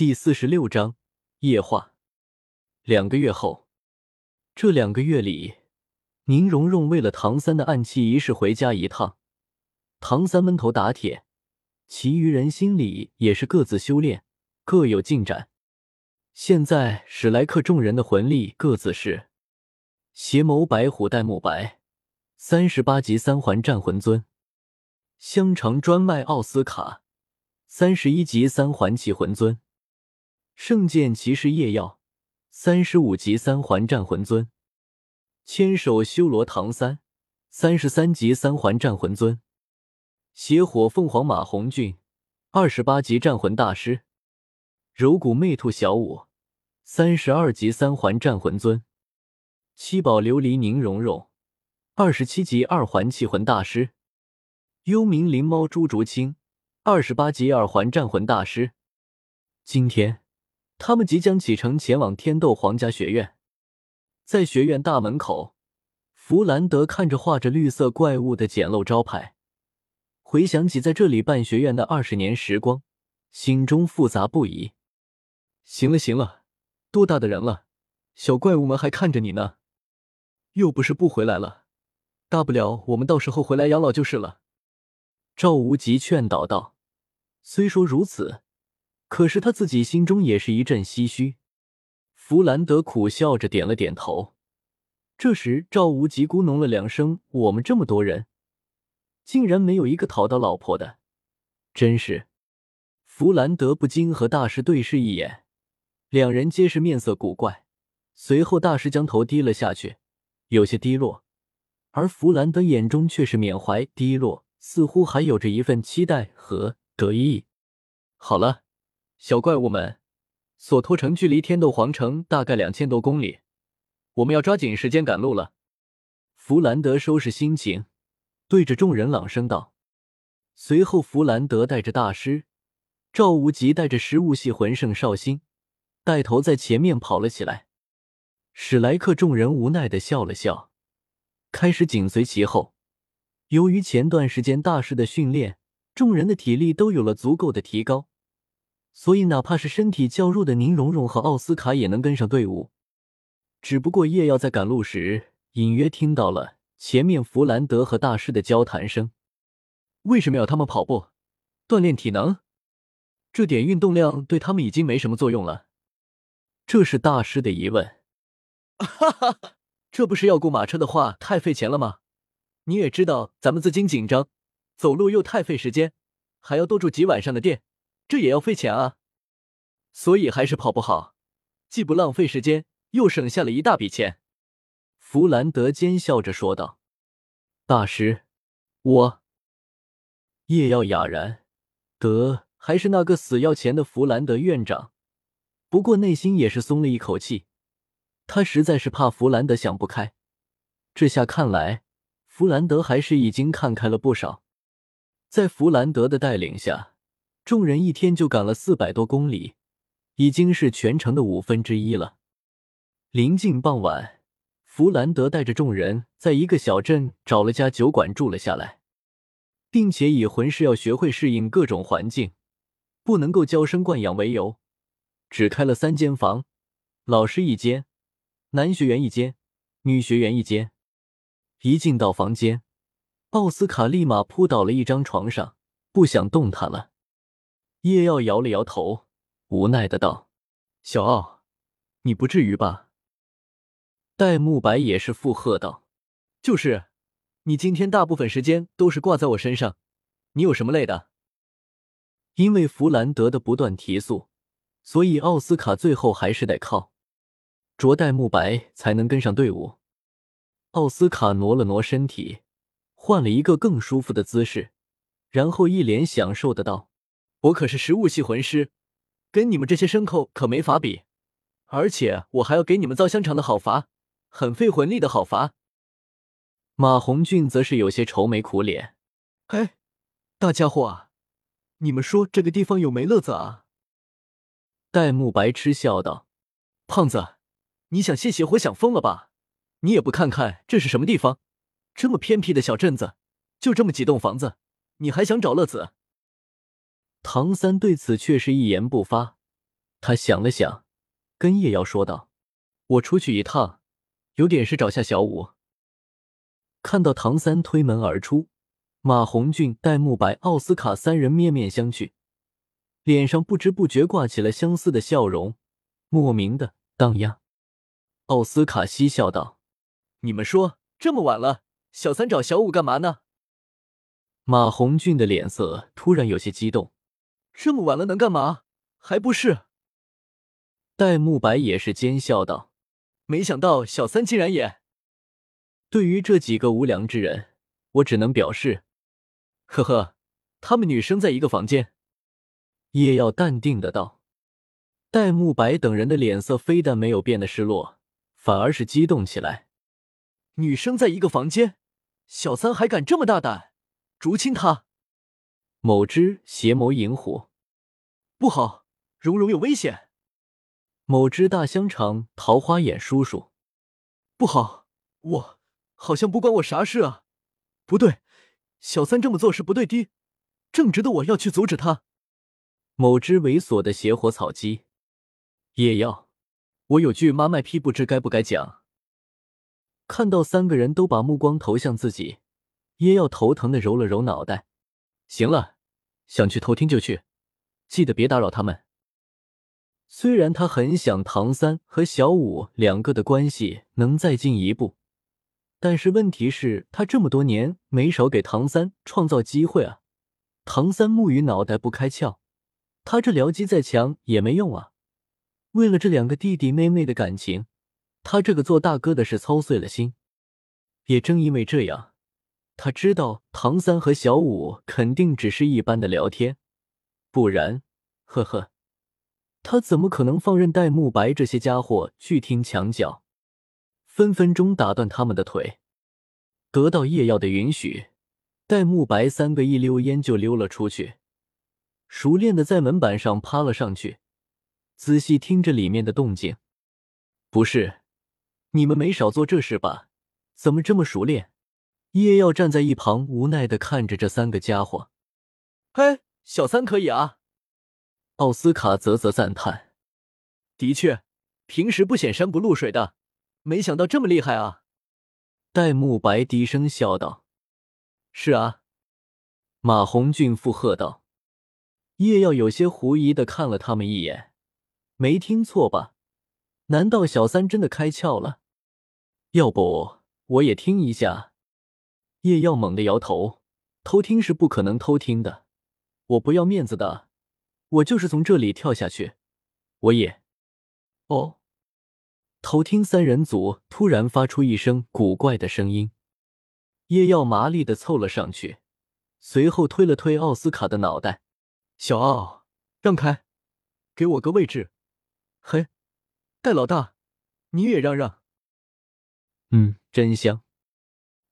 第四十六章夜话。两个月后，这两个月里，宁荣荣为了唐三的暗器仪式回家一趟。唐三闷头打铁，其余人心里也是各自修炼，各有进展。现在史莱克众人的魂力各自是：邪眸白虎戴沐白，三十八级三环战魂尊；香肠专卖奥斯卡，三十一级三环气魂尊。圣剑骑士夜耀，三十五级三环战魂尊；千手修罗唐三，三十三级三环战魂尊；邪火凤凰马红俊，二十八级战魂大师；柔骨魅兔小舞，三十二级三环战魂尊；七宝琉璃宁荣荣，二十七级二环气魂大师；幽冥灵猫朱竹清，二十八级二环战魂大师。今天。他们即将启程前往天斗皇家学院，在学院大门口，弗兰德看着画着绿色怪物的简陋招牌，回想起在这里办学院的二十年时光，心中复杂不已。行了行了，多大的人了，小怪物们还看着你呢，又不是不回来了，大不了我们到时候回来养老就是了。赵无极劝导道：“虽说如此。”可是他自己心中也是一阵唏嘘。弗兰德苦笑着点了点头。这时，赵无极咕哝了两声：“我们这么多人，竟然没有一个讨到老婆的，真是……”弗兰德不禁和大师对视一眼，两人皆是面色古怪。随后，大师将头低了下去，有些低落，而弗兰德眼中却是缅怀、低落，似乎还有着一份期待和得意。好了。小怪物们，索托城距离天斗皇城大概两千多公里，我们要抓紧时间赶路了。弗兰德收拾心情，对着众人朗声道。随后，弗兰德带着大师赵无极，带着食物系魂圣绍兴，带头在前面跑了起来。史莱克众人无奈的笑了笑，开始紧随其后。由于前段时间大师的训练，众人的体力都有了足够的提高。所以，哪怕是身体较弱的宁荣荣和奥斯卡也能跟上队伍。只不过叶耀在赶路时，隐约听到了前面弗兰德和大师的交谈声。为什么要他们跑步锻炼体能？这点运动量对他们已经没什么作用了。这是大师的疑问。哈哈，这不是要雇马车的话太费钱了吗？你也知道咱们资金紧张，走路又太费时间，还要多住几晚上的店。这也要费钱啊，所以还是跑不好，既不浪费时间，又省下了一大笔钱。弗兰德奸笑着说道：“大师，我……”叶耀哑然，得还是那个死要钱的弗兰德院长。不过内心也是松了一口气，他实在是怕弗兰德想不开。这下看来，弗兰德还是已经看开了不少。在弗兰德的带领下。众人一天就赶了四百多公里，已经是全程的五分之一了。临近傍晚，弗兰德带着众人在一个小镇找了家酒馆住了下来，并且以魂师要学会适应各种环境，不能够娇生惯养为由，只开了三间房，老师一间，男学员一间，女学员一间。一进到房间，奥斯卡立马扑倒了一张床上，不想动弹了。叶耀摇了摇头，无奈的道：“小奥，你不至于吧？”戴沐白也是附和道：“就是，你今天大部分时间都是挂在我身上，你有什么累的？”因为弗兰德的不断提速，所以奥斯卡最后还是得靠着戴沐白才能跟上队伍。奥斯卡挪了挪身体，换了一个更舒服的姿势，然后一脸享受的道。我可是食物系魂师，跟你们这些牲口可没法比，而且我还要给你们造香肠的好伐，很费魂力的好伐。马红俊则是有些愁眉苦脸，哎，大家伙啊，你们说这个地方有没乐子啊？戴沐白嗤笑道：“胖子，你想泄邪火想疯了吧？你也不看看这是什么地方，这么偏僻的小镇子，就这么几栋房子，你还想找乐子？”唐三对此却是一言不发，他想了想，跟叶瑶说道：“我出去一趟，有点事找下小五。”看到唐三推门而出，马红俊、戴沐白、奥斯卡三人面面相觑，脸上不知不觉挂起了相似的笑容，莫名的荡漾。奥斯卡嬉笑道：“你们说，这么晚了，小三找小五干嘛呢？”马红俊的脸色突然有些激动：“这么晚了能干嘛？还不是……”戴沐白也是奸笑道：“没想到小三竟然也……”对于这几个无良之人，我只能表示，呵呵，他们女生在一个房间。叶耀淡定的道。戴沐白等人的脸色非但没有变得失落，反而是激动起来。女生在一个房间，小三还敢这么大胆？竹青他，某只邪眸银虎，不好，蓉蓉有危险。某只大香肠桃花眼叔叔，不好，我。好像不关我啥事啊！不对，小三这么做是不对的，正直的我要去阻止他。某只猥琐的邪火草鸡，也要，我有句妈卖批，不知该不该讲。看到三个人都把目光投向自己，叶耀头疼的揉了揉脑袋。行了，想去偷听就去，记得别打扰他们。虽然他很想唐三和小五两个的关系能再进一步。但是问题是，他这么多年没少给唐三创造机会啊。唐三木鱼脑袋不开窍，他这僚机再强也没用啊。为了这两个弟弟妹妹的感情，他这个做大哥的是操碎了心。也正因为这样，他知道唐三和小五肯定只是一般的聊天，不然，呵呵，他怎么可能放任戴沐白这些家伙去听墙角？分分钟打断他们的腿。得到叶耀的允许，戴沐白三个一溜烟就溜了出去，熟练的在门板上趴了上去，仔细听着里面的动静。不是，你们没少做这事吧？怎么这么熟练？叶耀站在一旁无奈的看着这三个家伙。嘿，小三可以啊！奥斯卡啧啧赞叹。的确，平时不显山不露水的。没想到这么厉害啊！戴沐白低声笑道：“是啊。”马红俊附和道：“叶耀有些狐疑的看了他们一眼，没听错吧？难道小三真的开窍了？要不我也听一下？”叶耀猛地摇头：“偷听是不可能偷听的，我不要面子的，我就是从这里跳下去，我也……哦。”偷听三人组突然发出一声古怪的声音，叶耀麻利的凑了上去，随后推了推奥斯卡的脑袋：“小奥，让开，给我个位置。嘿，戴老大，你也让让。嗯，真香。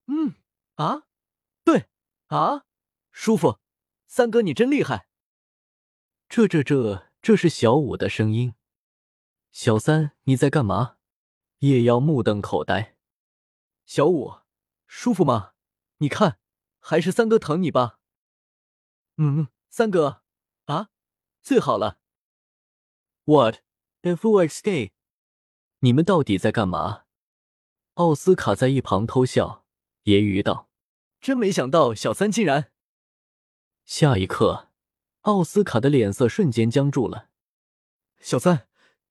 嗯啊，对啊，舒服。三哥你真厉害。这这这，这是小五的声音。小三，你在干嘛？”叶妖目瞪口呆，小五，舒服吗？你看，还是三哥疼你吧。嗯，三哥，啊，最好了。What if we escape？你们到底在干嘛？奥斯卡在一旁偷笑，揶揄道：“真没想到，小三竟然……”下一刻，奥斯卡的脸色瞬间僵住了。小三，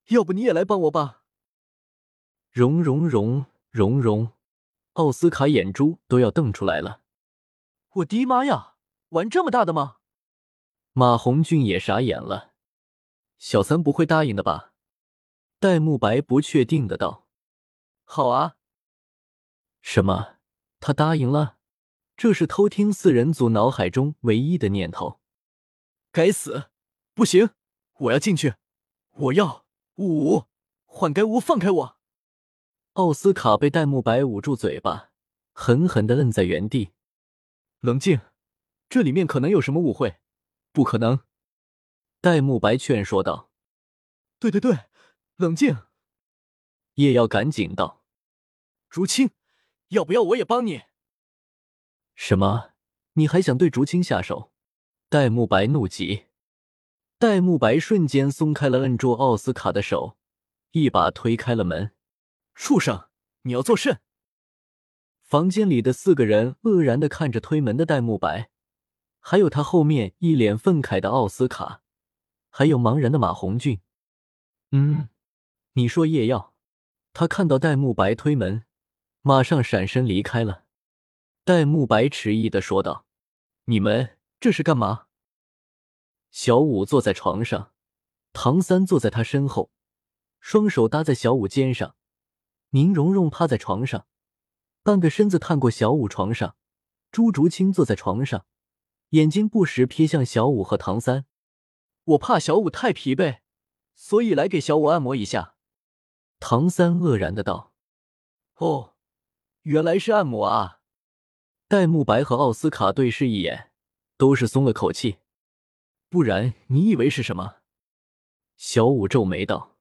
要不你也来帮我吧？融融融融融，奥斯卡眼珠都要瞪出来了！我的妈呀，玩这么大的吗？马红俊也傻眼了，小三不会答应的吧？戴沐白不确定的道：“好啊。”什么？他答应了？这是偷听四人组脑海中唯一的念头。该死！不行，我要进去！我要五换该五放开我！奥斯卡被戴沐白捂住嘴巴，狠狠的愣在原地。冷静，这里面可能有什么误会。不可能，戴沐白劝说道。对对对，冷静。叶耀赶紧道：“竹青，要不要我也帮你？”什么？你还想对竹青下手？戴沐白怒极。戴沐白瞬间松开了摁住奥斯卡的手，一把推开了门。畜生，你要作甚？房间里的四个人愕然的看着推门的戴沐白，还有他后面一脸愤慨的奥斯卡，还有茫然的马红俊。嗯，你说叶耀？他看到戴沐白推门，马上闪身离开了。戴沐白迟疑的说道：“你们这是干嘛？”小五坐在床上，唐三坐在他身后，双手搭在小五肩上。宁荣荣趴在床上，半个身子探过小五床上。朱竹清坐在床上，眼睛不时瞥向小五和唐三。我怕小五太疲惫，所以来给小五按摩一下。唐三愕然的道：“哦，原来是按摩啊！”戴沐白和奥斯卡对视一眼，都是松了口气。不然你以为是什么？小五皱眉道：“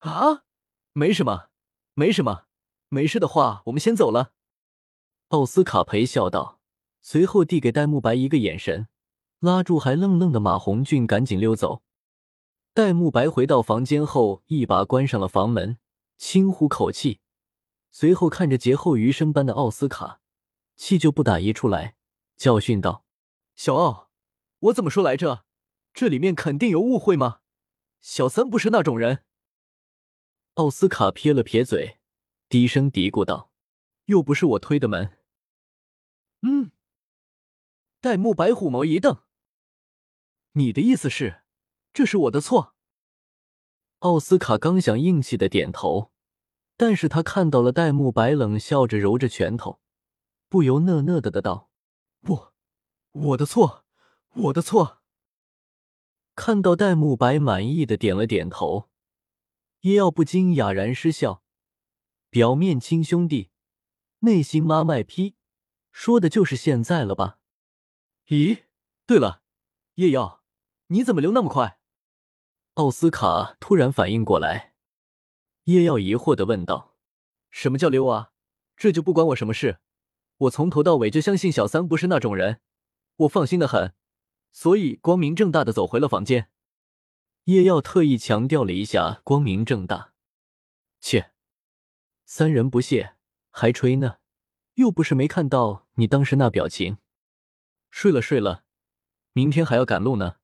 啊，没什么。”没什么，没事的话，我们先走了。奥斯卡陪笑道，随后递给戴沐白一个眼神，拉住还愣愣的马红俊，赶紧溜走。戴沐白回到房间后，一把关上了房门，轻呼口气，随后看着劫后余生般的奥斯卡，气就不打一处来，教训道：“小奥，我怎么说来着？这里面肯定有误会吗？小三不是那种人。”奥斯卡撇了撇嘴，低声嘀咕道：“又不是我推的门。”嗯。戴沐白虎眸一瞪：“你的意思是，这是我的错？”奥斯卡刚想硬气的点头，但是他看到了戴沐白冷笑着揉着拳头，不由讷讷的的道：“不，我的错，我的错。”看到戴沐白满意的点了点头。叶耀不禁哑然失笑，表面亲兄弟，内心妈卖批，说的就是现在了吧？咦，对了，叶耀，你怎么溜那么快？奥斯卡突然反应过来，叶耀疑惑的问道：“什么叫溜啊？这就不关我什么事。我从头到尾就相信小三不是那种人，我放心的很，所以光明正大的走回了房间。”叶耀特意强调了一下“光明正大”，切，三人不屑，还吹呢，又不是没看到你当时那表情。睡了睡了，明天还要赶路呢。